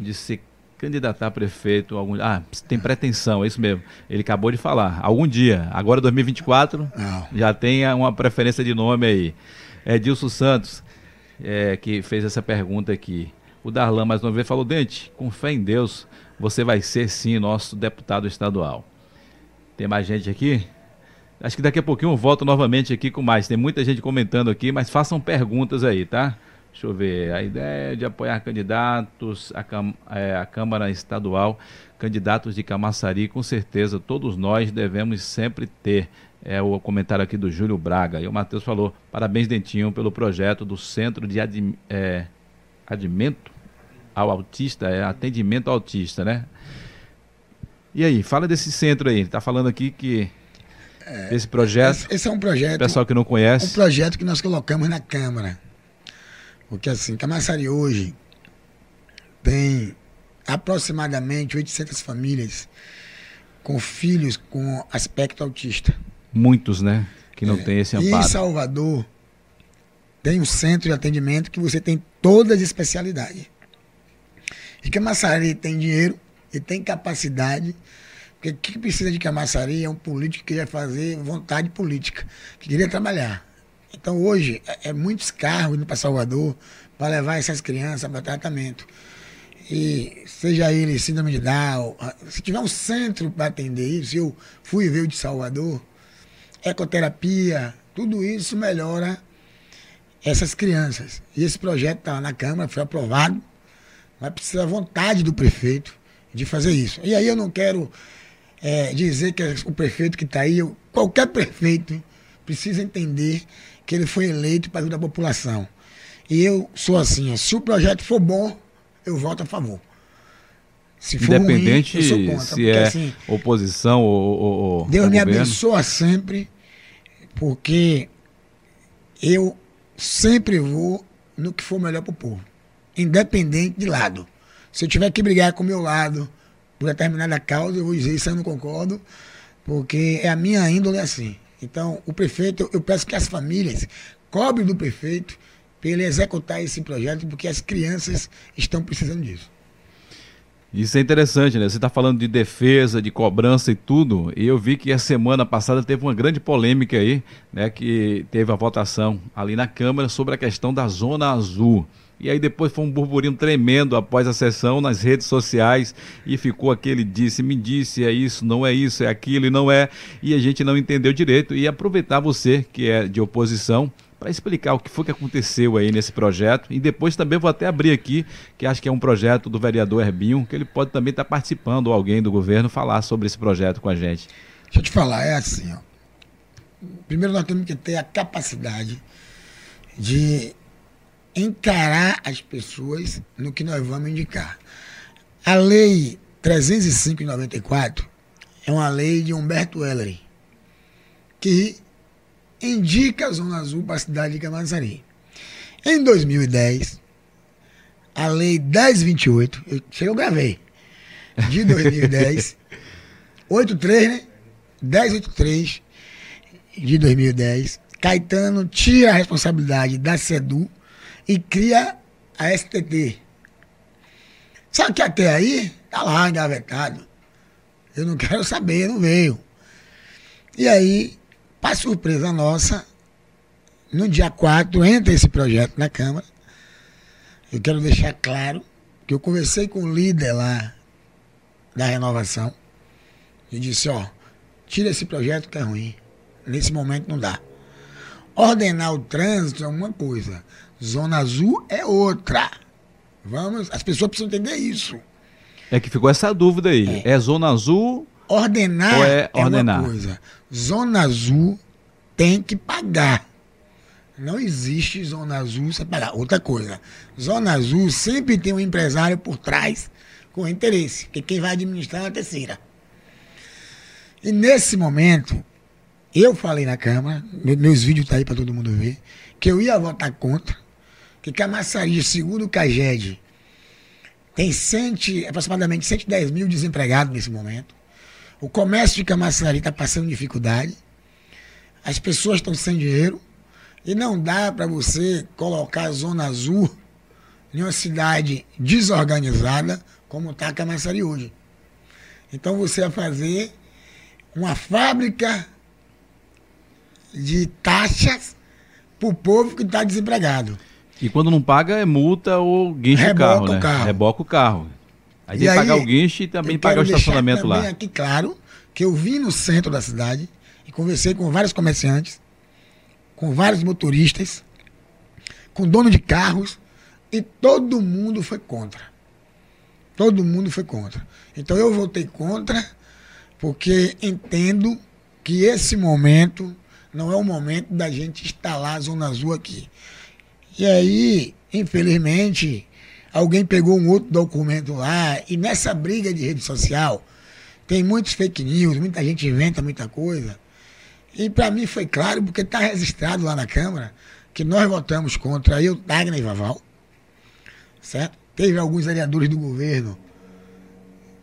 de se candidatar a prefeito, algum, ah, tem pretensão, é isso mesmo. Ele acabou de falar, algum dia, agora 2024, Não. já tem uma preferência de nome aí. É Dilson Santos, é, que fez essa pergunta aqui. O Darlan, mais uma vez, falou: Dente, com fé em Deus, você vai ser sim nosso deputado estadual. Tem mais gente aqui? Acho que daqui a pouquinho eu volto novamente aqui com mais. Tem muita gente comentando aqui, mas façam perguntas aí, tá? Deixa eu ver. A ideia de apoiar candidatos à, é, à Câmara Estadual, candidatos de Camaçari, com certeza todos nós devemos sempre ter. É o comentário aqui do Júlio Braga. E o Matheus falou: parabéns, Dentinho, pelo projeto do Centro de Adim, é, ao Autista, é atendimento autista, né? E aí, fala desse centro aí. Tá falando aqui que é, esse projeto. Esse é um projeto. Pessoal que não conhece. Um projeto que nós colocamos na Câmara. Porque assim, Camaçari hoje tem aproximadamente 800 famílias com filhos com aspecto autista. Muitos, né? Que não é. tem esse amparo. E em Salvador tem um centro de atendimento que você tem todas as especialidades. E Camaçari tem dinheiro e tem capacidade porque o que precisa de Camaçari é um político que queria fazer vontade política, que queria trabalhar. Então hoje é, é muitos carros indo para Salvador para levar essas crianças para tratamento. E seja ele síndrome de Down, se tiver um centro para atender isso, eu fui ver o de Salvador, ecoterapia, tudo isso melhora essas crianças. E esse projeto está na Câmara, foi aprovado, mas precisa vontade do prefeito de fazer isso. E aí eu não quero é, dizer que o prefeito que está aí, qualquer prefeito precisa entender que ele foi eleito para ajudar a população. E eu sou assim, se o projeto for bom, eu voto a favor. Se for Independente ruim, eu sou contra, se porque, é assim, oposição ou, ou Deus me governo. abençoa sempre, porque eu sempre vou no que for melhor para o povo, independente de lado. Se eu tiver que brigar com o meu lado, por determinada causa, eu vou dizer isso eu não concordo, porque é a minha índole assim. Então, o prefeito, eu peço que as famílias cobrem do prefeito para ele executar esse projeto, porque as crianças estão precisando disso. Isso é interessante, né? Você está falando de defesa, de cobrança e tudo, e eu vi que a semana passada teve uma grande polêmica aí, né? Que teve a votação ali na Câmara sobre a questão da Zona Azul. E aí depois foi um burburinho tremendo após a sessão nas redes sociais e ficou aquele disse, me disse, é isso, não é isso, é aquilo e não é. E a gente não entendeu direito. E aproveitar você, que é de oposição, para explicar o que foi que aconteceu aí nesse projeto. E depois também vou até abrir aqui, que acho que é um projeto do vereador Herbinho, que ele pode também estar tá participando, ou alguém do governo, falar sobre esse projeto com a gente. Deixa eu te falar, é assim, ó. Primeiro nós temos que ter a capacidade de encarar as pessoas no que nós vamos indicar. A lei 305 de 94 é uma lei de Humberto Heller, que indica a Zona Azul para a cidade de Camaçari. Em 2010, a lei 1028, eu, eu gravei, de 2010, 83, né? 1083 de 2010, Caetano tira a responsabilidade da SEDU e cria a STT. Só que até aí, tá lá engavetado. Eu não quero saber, não veio. E aí, para surpresa nossa, no dia 4 entra esse projeto na Câmara. Eu quero deixar claro que eu conversei com o líder lá da renovação e disse, ó, tira esse projeto que é ruim. Nesse momento não dá. Ordenar o trânsito é uma coisa. Zona Azul é outra. Vamos, as pessoas precisam entender isso. É que ficou essa dúvida aí. É, é zona azul ordenar é, ordenar? é uma coisa. Zona azul tem que pagar. Não existe zona azul sem pagar. Outra coisa, zona azul sempre tem um empresário por trás com interesse, porque quem vai administrar é a terceira. E nesse momento, eu falei na Câmara, meus vídeos estão tá aí para todo mundo ver, que eu ia votar contra, que Camaçari, segundo o CAGED, tem cento, aproximadamente 110 mil desempregados nesse momento. O comércio de Camaçari está passando dificuldade. As pessoas estão sem dinheiro. E não dá para você colocar a Zona Azul em uma cidade desorganizada como está Camaçari hoje. Então você vai fazer uma fábrica de taxas para o povo que está desempregado. E quando não paga é multa ou guinche o carro, né? Carro. Reboca o carro. Aí tem que pagar o guinche e também pagar o estacionamento lá. aqui claro que eu vim no centro da cidade e conversei com vários comerciantes, com vários motoristas, com dono de carros e todo mundo foi contra. Todo mundo foi contra. Então eu votei contra porque entendo que esse momento não é o momento da gente instalar a Zona Azul aqui. E aí, infelizmente, alguém pegou um outro documento lá, e nessa briga de rede social, tem muitos fake news, muita gente inventa muita coisa. E para mim foi claro, porque está registrado lá na Câmara, que nós votamos contra eu, Tagna e Vaval. Certo? Teve alguns vereadores do governo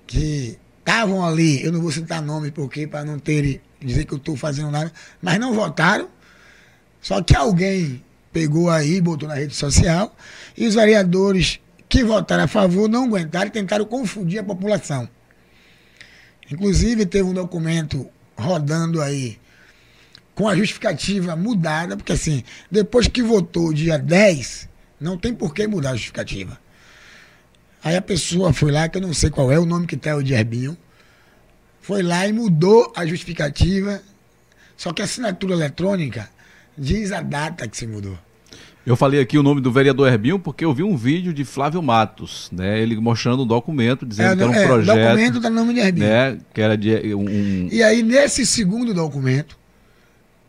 que estavam ali, eu não vou citar nome porque para não terem dizer que eu estou fazendo nada, mas não votaram. Só que alguém pegou aí, botou na rede social, e os vereadores que votaram a favor não aguentaram e tentaram confundir a população. Inclusive, teve um documento rodando aí com a justificativa mudada, porque assim, depois que votou dia 10, não tem por que mudar a justificativa. Aí a pessoa foi lá, que eu não sei qual é o nome que tem o de Herbinho, foi lá e mudou a justificativa, só que a assinatura eletrônica diz a data que se mudou. Eu falei aqui o nome do vereador Herbinho porque eu vi um vídeo de Flávio Matos, né? Ele mostrando um documento dizendo é, que era um é, projeto. documento da nome de Herbinho. Né? Que era de um. E aí, nesse segundo documento,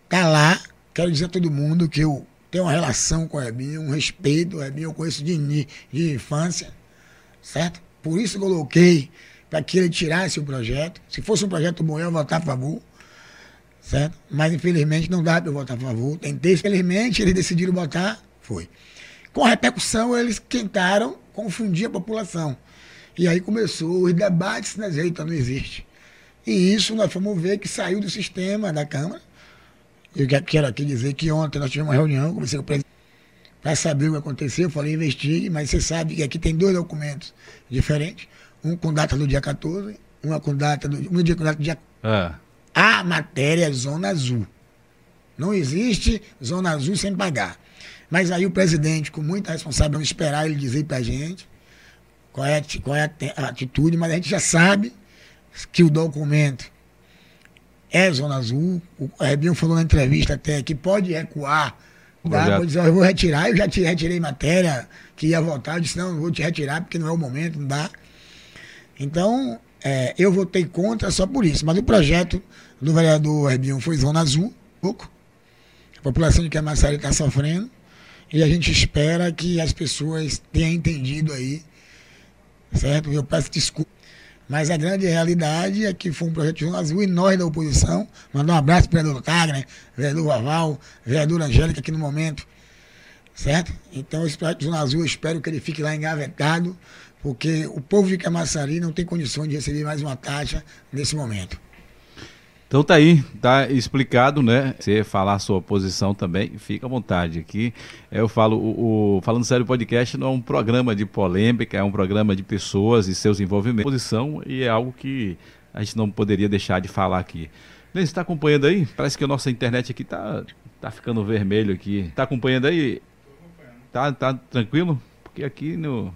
tá lá, quero dizer a todo mundo que eu tenho uma relação com o Herbinho, um respeito. O Herbinho eu conheço de, de infância, certo? Por isso coloquei para que ele tirasse o projeto. Se fosse um projeto bom, eu ia votar a favor certo? Mas infelizmente não dá para eu votar a favor. Tentei, infelizmente eles decidiram votar, foi. Com a repercussão, eles tentaram confundir a população. E aí começou os debates nas redes, então não existe. E isso nós fomos ver que saiu do sistema da Câmara. Eu quero aqui dizer que ontem nós tivemos uma reunião, comecei com o presidente para saber o que aconteceu, falei, investigue, mas você sabe que aqui tem dois documentos diferentes, um com data do dia 14, uma com data do, um dia com data do dia ah a matéria é Zona Azul. Não existe Zona Azul sem pagar. Mas aí o presidente, com muita responsabilidade, esperar ele dizer para a gente qual é, qual é a atitude, mas a gente já sabe que o documento é Zona Azul. O Rebinho falou na entrevista até que pode recuar. Tá? Vou dizer, eu vou retirar, eu já te retirei matéria que ia voltar, eu disse, não, não vou te retirar porque não é o momento, não dá. Então, é, eu votei contra só por isso. Mas o projeto do vereador Herbinho foi Zona Azul, pouco. A população de Camaçari está sofrendo. E a gente espera que as pessoas tenham entendido aí. Certo? Eu peço desculpa. Mas a grande realidade é que foi um projeto de Zona Azul e nós da oposição. Mandar um abraço para o vereador Tagner, vereador Vaval, vereador Angélica aqui no momento. Certo? Então esse projeto de Zona Azul eu espero que ele fique lá engavetado porque o povo de Camaçari não tem condições de receber mais uma taxa nesse momento. Então tá aí, tá explicado, né? Você falar a sua posição também, fica à vontade aqui. Eu falo, o, o Falando Sério Podcast não é um programa de polêmica, é um programa de pessoas e seus envolvimentos. Posição e é algo que a gente não poderia deixar de falar aqui. Você está acompanhando aí? Parece que a nossa internet aqui tá, tá ficando vermelho aqui. Está acompanhando aí? Tá, tá tranquilo? Porque aqui no,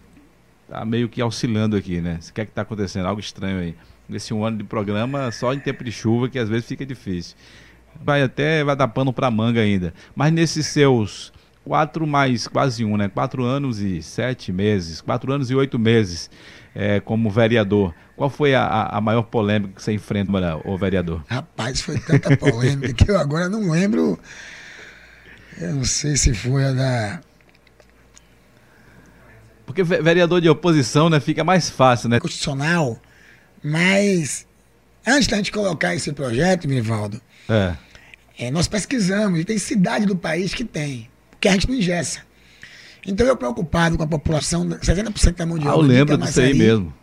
tá meio que oscilando aqui, né? O que é que tá acontecendo? Algo estranho aí. Nesse um ano de programa, só em tempo de chuva, que às vezes fica difícil. Vai até, vai dar pano para manga ainda. Mas nesses seus quatro mais quase um, né? Quatro anos e sete meses, quatro anos e oito meses é, como vereador. Qual foi a, a maior polêmica que você enfrenta, o vereador? Rapaz, foi tanta polêmica que eu agora não lembro. Eu não sei se foi a da. Porque vereador de oposição, né, fica mais fácil, né? Constitucional, mas antes da gente colocar esse projeto, Mivaldo, é. É, nós pesquisamos e tem cidade do país que tem, porque a gente não ingessa. Então eu preocupado com a população, 60% da mão de obra. Ah, eu lembro disso aí mesmo.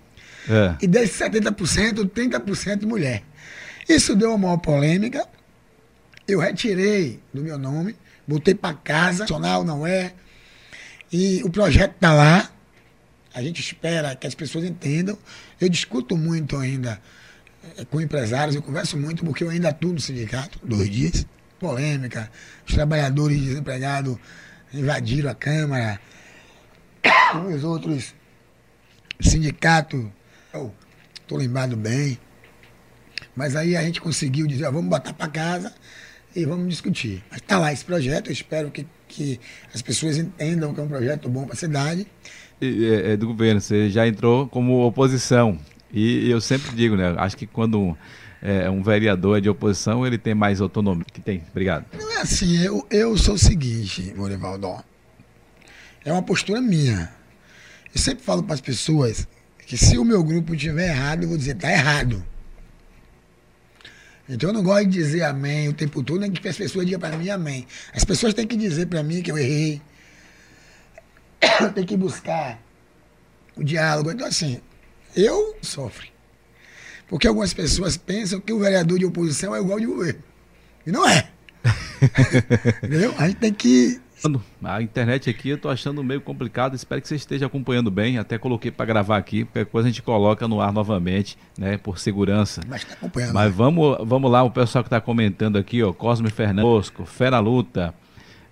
É. E desses 70%, 30% mulher. Isso deu uma maior polêmica. Eu retirei do meu nome, botei para casa, nacional não é. E o projeto está lá. A gente espera que as pessoas entendam. Eu discuto muito ainda eh, com empresários, eu converso muito porque eu ainda atuo no sindicato, dois dias. Polêmica, os trabalhadores desempregados invadiram a Câmara, os outros sindicatos, estou lembrado bem. Mas aí a gente conseguiu dizer, ó, vamos botar para casa e vamos discutir. Mas está lá esse projeto, eu espero que, que as pessoas entendam que é um projeto bom para a cidade. É, do governo, você já entrou como oposição. E eu sempre digo, né? Acho que quando é, um vereador é de oposição, ele tem mais autonomia. Que tem. Obrigado. Não é assim, eu, eu sou o seguinte, Morivaldo. É uma postura minha. Eu sempre falo para as pessoas que se o meu grupo estiver errado, eu vou dizer, tá errado. Então eu não gosto de dizer amém o tempo todo, nem que as pessoas digam para mim amém. As pessoas têm que dizer para mim que eu errei. Tem que buscar o diálogo. Então, assim, eu sofro. Porque algumas pessoas pensam que o vereador de oposição é igual de governo. E não é. Entendeu? A gente tem que. A internet aqui eu tô achando meio complicado. Espero que você esteja acompanhando bem. Até coloquei para gravar aqui. Qualquer coisa a gente coloca no ar novamente, né? Por segurança. Mas tá acompanhando. Mas né? vamos, vamos lá, o pessoal que está comentando aqui, ó. Cosme Fernandosco, Fera Luta.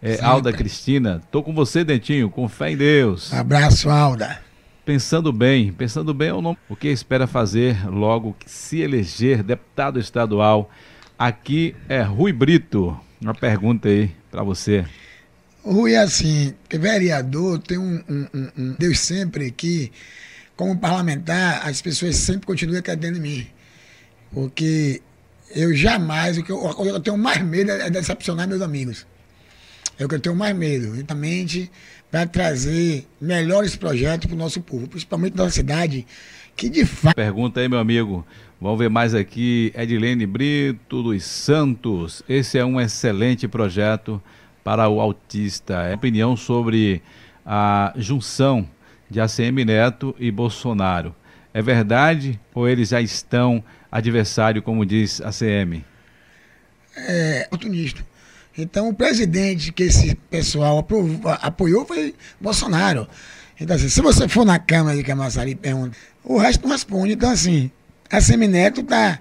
É, Alda Cristina, tô com você, Dentinho, com fé em Deus. Abraço, Alda. Pensando bem, pensando bem ou não, o que espera fazer logo que se eleger deputado estadual? Aqui é Rui Brito. Uma pergunta aí para você. Rui, é assim, vereador tem um, um, um, um, Deus sempre que, como parlamentar, as pessoas sempre continuam acreditando em mim. Porque eu jamais, o que eu, eu tenho mais medo é decepcionar meus amigos. É o que eu tenho mais medo, justamente para trazer melhores projetos para o nosso povo, principalmente na cidade, que de fato. Pergunta aí, meu amigo. Vamos ver mais aqui. Edilene Brito dos Santos. Esse é um excelente projeto para o autista. É opinião sobre a junção de ACM Neto e Bolsonaro. É verdade ou eles já estão adversário, como diz a ACM? É oportunista. Então, o presidente que esse pessoal aprovou, apoiou foi Bolsonaro. Então, assim, se você for na Câmara de Camaçari e pergunta, o resto não responde. Então, assim, a Semineto está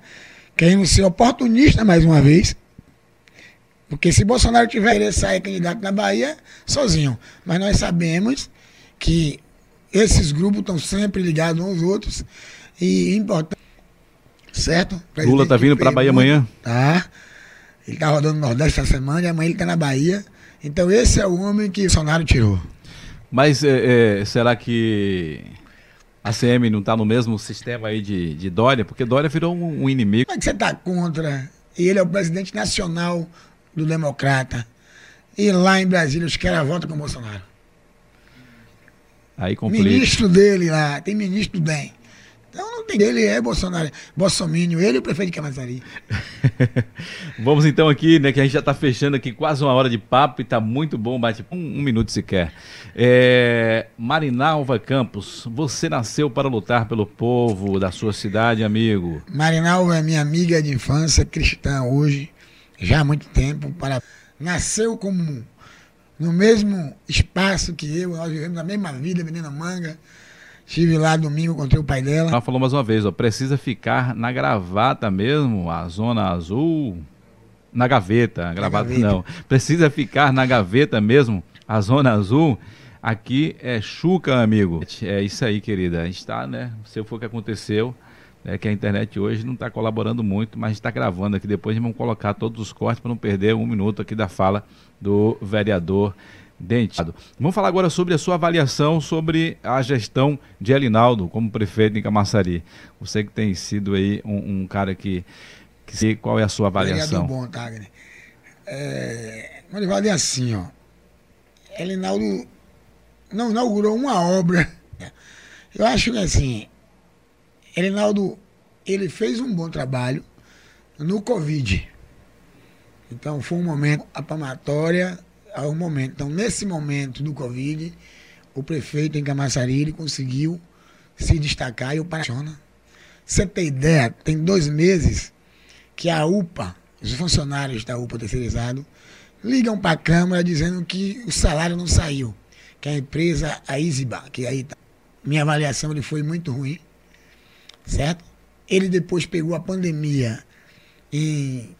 querendo ser oportunista mais uma vez. Porque se Bolsonaro tiver que sair candidato na Bahia, sozinho. Mas nós sabemos que esses grupos estão sempre ligados uns aos outros. E importante. Certo? Lula está vindo para a Bahia amanhã? Tá. Ele está rodando no Nordeste essa semana e amanhã ele está na Bahia. Então esse é o homem que o Bolsonaro tirou. Mas é, é, será que a CM não está no mesmo sistema aí de, de Dória? Porque Dória virou um, um inimigo. Como é que você está contra? E ele é o presidente nacional do Democrata. E lá em Brasília os caras votam com o Bolsonaro. Aí complica. Ministro dele lá, tem ministro do DEM. Então não tem. Ele é Bolsonaro, Bolsonaro, ele é o prefeito de Camaçari. Vamos então aqui, né? Que a gente já está fechando aqui quase uma hora de papo e está muito bom, bate um, um minuto sequer. É, Marinalva Campos, você nasceu para lutar pelo povo da sua cidade, amigo. Marinalva é minha amiga de infância, cristã hoje, já há muito tempo. Para... Nasceu como no mesmo espaço que eu, nós vivemos a mesma vida, vendendo manga. Estive lá domingo, encontrei o pai dela. Ela falou mais uma vez, ó, precisa ficar na gravata mesmo, a zona azul, na gaveta, na gravata gaveta. não. Precisa ficar na gaveta mesmo, a zona azul. Aqui é Chuca, amigo. É isso aí, querida. A gente está, né? Se for o que aconteceu, é que a internet hoje não está colaborando muito, mas está gravando aqui. Depois vamos colocar todos os cortes para não perder um minuto aqui da fala do vereador Dentado. Vamos falar agora sobre a sua avaliação sobre a gestão de Elinaldo como prefeito em Camaçari. Você que tem sido aí um, um cara que, que sei qual é a sua avaliação. bom, Tagner. É, Marivaldo é assim, ó. Elinaldo não inaugurou uma obra. Eu acho que assim, Elinaldo, ele fez um bom trabalho no Covid. Então foi um momento ao momento. Então, nesse momento do Covid, o prefeito em Camaçari ele conseguiu se destacar e o Paraxona. Você tem ideia, tem dois meses que a UPA, os funcionários da UPA terceirizado, ligam para a Câmara dizendo que o salário não saiu. Que a empresa, a Isiba, que aí tá. Minha avaliação ele foi muito ruim, certo? Ele depois pegou a pandemia em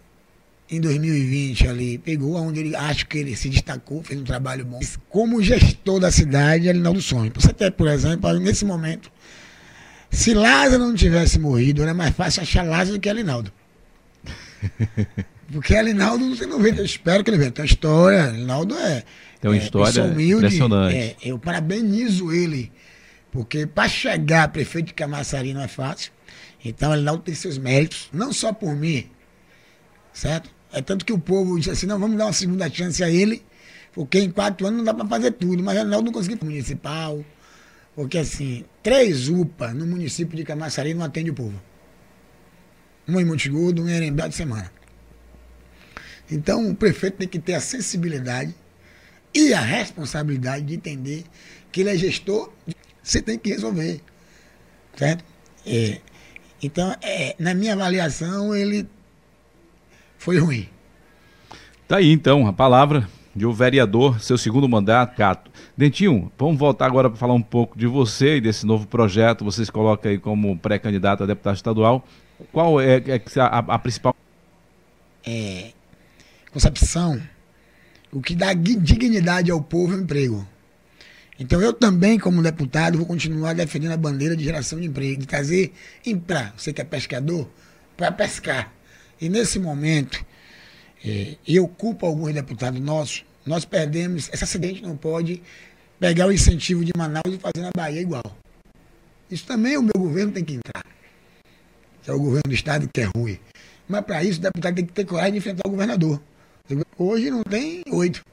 em 2020 ali, pegou onde ele acho que ele se destacou, fez um trabalho bom. Como gestor da cidade, ele não do sonho. Você tem, por exemplo, nesse momento, se Lázaro não tivesse morrido, era mais fácil achar Lázaro do que Alinaldo. Porque Alinaldo você não vê, eu espero que ele veja. Tem uma história, Alinaldo é. Tem uma é, história humilde, impressionante. É, eu parabenizo ele, porque para chegar a prefeito de Camaçari não é fácil. Então, Alinaldo tem seus méritos, não só por mim, certo? É tanto que o povo disse assim, não, vamos dar uma segunda chance a ele, porque em quatro anos não dá para fazer tudo. Mas Reinaldo não conseguiu municipal, porque assim, três UPA no município de Camaçari não atende o povo. Um em Montegurdo, um em Erembé de semana. Então o prefeito tem que ter a sensibilidade e a responsabilidade de entender que ele é gestor, você tem que resolver. Certo? É, então, é, na minha avaliação, ele foi ruim. Tá aí então a palavra de o vereador, seu segundo mandato, Cato. Dentinho, vamos voltar agora para falar um pouco de você e desse novo projeto. Vocês colocam aí como pré-candidato a deputado estadual. Qual é, é a, a, principal. É, concepção, o que dá dignidade ao povo é o emprego. Então eu também, como deputado, vou continuar defendendo a bandeira de geração de emprego, de trazer para você que é pescador, para pescar. E nesse momento, é, eu culpo alguns deputados nossos, nós perdemos, esse acidente não pode pegar o incentivo de Manaus e fazer na Bahia igual. Isso também o meu governo tem que entrar. Que é o governo do Estado que é ruim. Mas para isso o deputado tem que ter coragem de enfrentar o governador. Hoje não tem oito.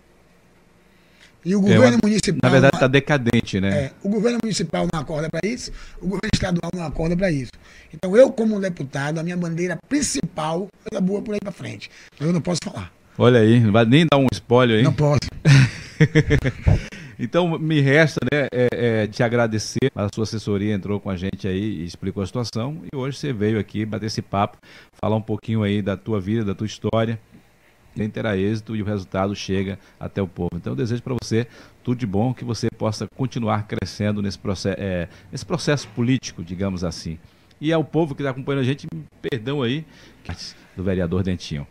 E o governo é, municipal. Na verdade, está decadente, né? É, o governo municipal não acorda para isso, o governo estadual não acorda para isso. Então, eu, como deputado, a minha bandeira principal é boa por aí para frente. Eu não posso falar. Olha aí, não vai nem dar um spoiler aí. Não posso. então, me resta né, é, é, te agradecer. A sua assessoria entrou com a gente aí e explicou a situação. E hoje você veio aqui bater esse papo, falar um pouquinho aí da tua vida, da tua história nem terá êxito e o resultado chega até o povo. Então eu desejo para você tudo de bom, que você possa continuar crescendo nesse processo, é, nesse processo político, digamos assim. E ao povo que está acompanhando a gente, perdão aí, do vereador Dentinho.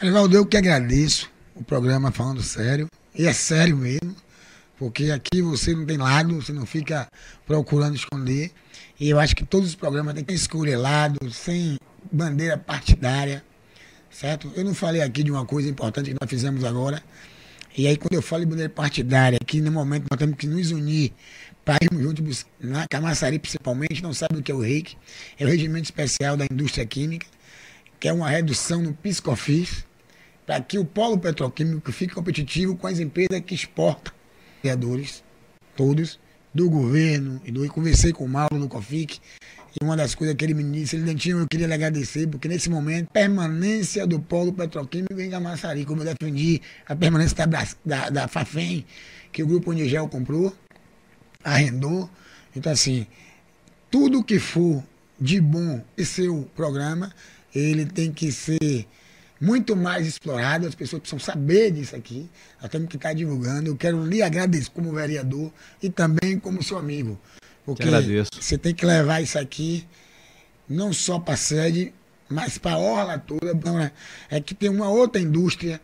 Arivaldo, eu que agradeço o programa falando sério, e é sério mesmo, porque aqui você não tem lado, você não fica procurando esconder, e eu acho que todos os programas têm que escolher lado, sem bandeira partidária, certo? Eu não falei aqui de uma coisa importante que nós fizemos agora. E aí, quando eu falo de bandeira partidária, que no momento nós temos que nos unir para irmos juntos, na Camaçari principalmente, não sabe o que é o REIC, é o Regimento Especial da Indústria Química, que é uma redução no PiscoFis, para que o polo petroquímico fique competitivo com as empresas que exportam criadores, todos, do governo, e do, eu conversei com o Mauro do COFIC, e uma das coisas que ele me disse, ele Dentinho, eu queria lhe agradecer, porque nesse momento, permanência do polo petroquímico em Camaçari, como eu defendi a permanência da, da, da Fafem, que o Grupo Unigel comprou, arrendou. Então, assim, tudo que for de bom em seu programa, ele tem que ser muito mais explorado, as pessoas precisam saber disso aqui. Nós temos que estar divulgando. Eu quero lhe agradecer como vereador e também como seu amigo. Porque você tem que levar isso aqui não só para a sede, mas para a orla toda. É que tem uma outra indústria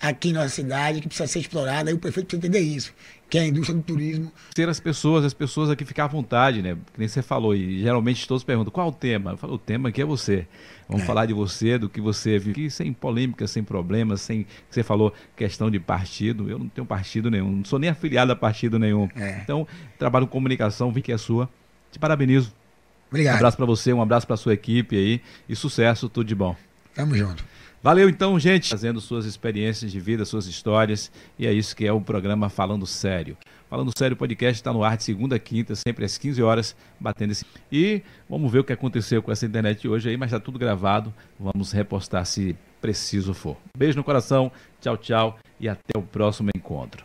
aqui na nossa cidade, que precisa ser explorada, e o prefeito precisa entender isso, que é a indústria do turismo. Ter as pessoas, as pessoas aqui ficar à vontade, né? Que nem você falou, e geralmente todos perguntam, qual o tema? Eu falo, o tema aqui é você. Vamos é. falar de você, do que você vive aqui, sem polêmica, sem problemas, sem. Você falou questão de partido. Eu não tenho partido nenhum, não sou nem afiliado a partido nenhum. É. Então, trabalho com comunicação, vi que é sua. Te parabenizo. Obrigado. Um abraço para você, um abraço para sua equipe aí e sucesso, tudo de bom. Tamo junto. Valeu então, gente, fazendo suas experiências de vida, suas histórias, e é isso que é o programa Falando Sério. Falando Sério podcast está no ar de segunda a quinta, sempre às 15 horas, batendo esse. E vamos ver o que aconteceu com essa internet hoje aí, mas está tudo gravado, vamos repostar se preciso for. Beijo no coração, tchau, tchau, e até o próximo encontro.